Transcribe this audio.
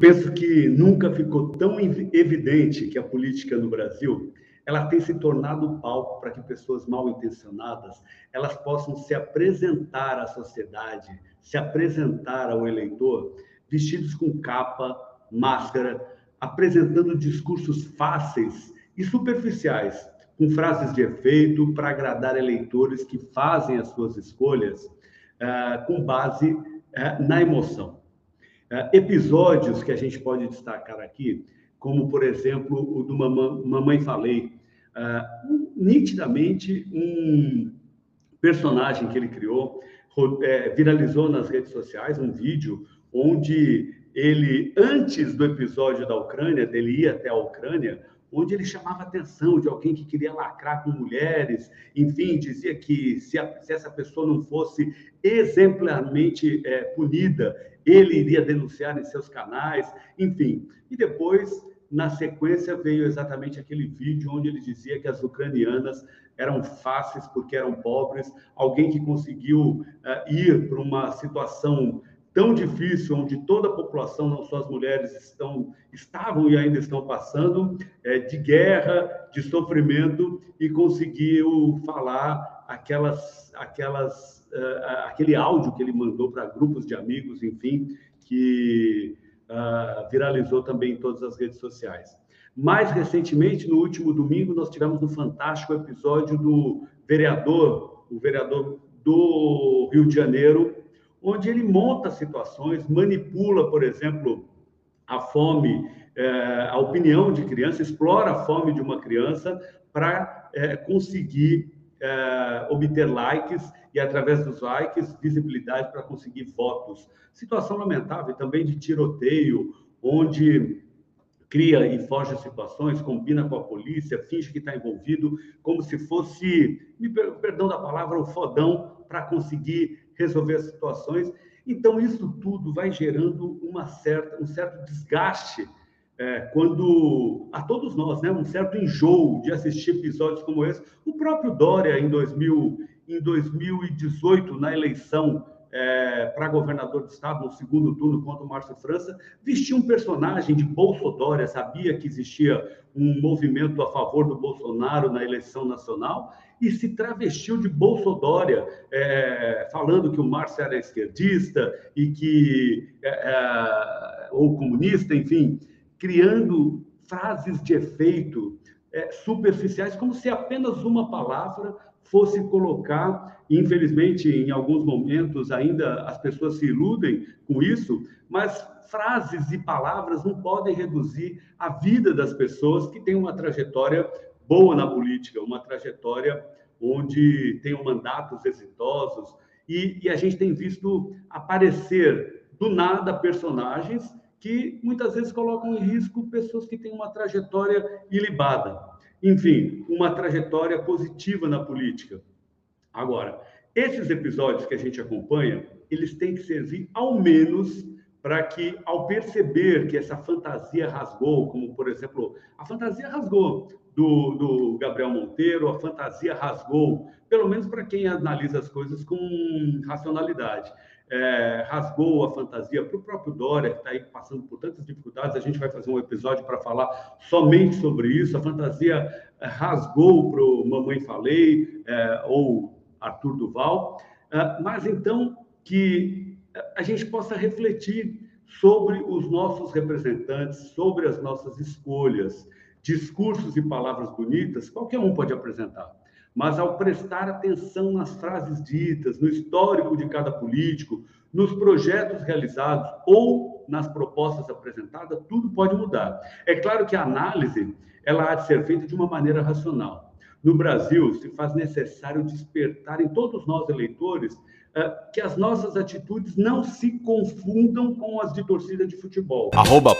Penso que nunca ficou tão evidente que a política no Brasil ela tem se tornado palco para que pessoas mal intencionadas elas possam se apresentar à sociedade, se apresentar ao eleitor vestidos com capa, máscara, apresentando discursos fáceis e superficiais, com frases de efeito para agradar eleitores que fazem as suas escolhas uh, com base uh, na emoção. Uh, episódios que a gente pode destacar aqui, como, por exemplo, o do Mamãe, Falei, uh, nitidamente um personagem que ele criou, é, viralizou nas redes sociais um vídeo onde ele, antes do episódio da Ucrânia, dele ir até a Ucrânia, onde ele chamava atenção de alguém que queria lacrar com mulheres, enfim, dizia que se, a, se essa pessoa não fosse exemplarmente é, punida, ele iria denunciar em seus canais, enfim. E depois, na sequência, veio exatamente aquele vídeo onde ele dizia que as ucranianas eram fáceis porque eram pobres, alguém que conseguiu uh, ir para uma situação tão difícil, onde toda a população, não só as mulheres, estão, estavam e ainda estão passando, é, de guerra, de sofrimento, e conseguiu falar aquelas, aquelas, uh, aquele áudio que ele mandou para grupos de amigos, enfim, que uh, viralizou também em todas as redes sociais. Mais recentemente, no último domingo, nós tivemos um fantástico episódio do vereador, o vereador do Rio de Janeiro, onde ele monta situações, manipula, por exemplo, a fome, é, a opinião de criança, explora a fome de uma criança para é, conseguir é, obter likes e, através dos likes, visibilidade para conseguir votos. Situação lamentável também de tiroteio, onde cria e foge situações, combina com a polícia, finge que está envolvido, como se fosse, me perdão da palavra, o fodão para conseguir resolver as situações. Então, isso tudo vai gerando uma certa, um certo desgaste é, quando a todos nós, né, um certo enjoo de assistir episódios como esse. O próprio Dória, em, 2000, em 2018, na eleição é, para governador do estado no segundo turno contra o Márcio França, vestia um personagem de Bolsodória, sabia que existia um movimento a favor do Bolsonaro na eleição nacional e se travestiu de Bolsodória, é, falando que o Márcio era esquerdista e que é, é ou comunista, enfim, criando frases de efeito é, superficiais, como se apenas uma palavra fosse colocar, infelizmente, em alguns momentos ainda as pessoas se iludem com isso, mas frases e palavras não podem reduzir a vida das pessoas que têm uma trajetória boa na política, uma trajetória onde tenham mandatos exitosos. E, e a gente tem visto aparecer do nada personagens que muitas vezes colocam em risco pessoas que têm uma trajetória ilibada. Enfim, uma trajetória positiva na política. Agora, esses episódios que a gente acompanha, eles têm que servir ao menos para que, ao perceber que essa fantasia rasgou, como por exemplo, a fantasia rasgou do, do Gabriel Monteiro, a fantasia rasgou, pelo menos para quem analisa as coisas com racionalidade é, rasgou a fantasia para o próprio Dória, que está aí passando por tantas dificuldades. A gente vai fazer um episódio para falar somente sobre isso. A fantasia é, rasgou para o Mamãe Falei é, ou Arthur Duval. É, mas então que a gente possa refletir sobre os nossos representantes, sobre as nossas escolhas, discursos e palavras bonitas, qualquer um pode apresentar mas ao prestar atenção nas frases ditas, no histórico de cada político, nos projetos realizados ou nas propostas apresentadas, tudo pode mudar. É claro que a análise ela há de ser feita de uma maneira racional. No Brasil, se faz necessário despertar em todos nós eleitores eh, que as nossas atitudes não se confundam com as de torcida de futebol. Arroba.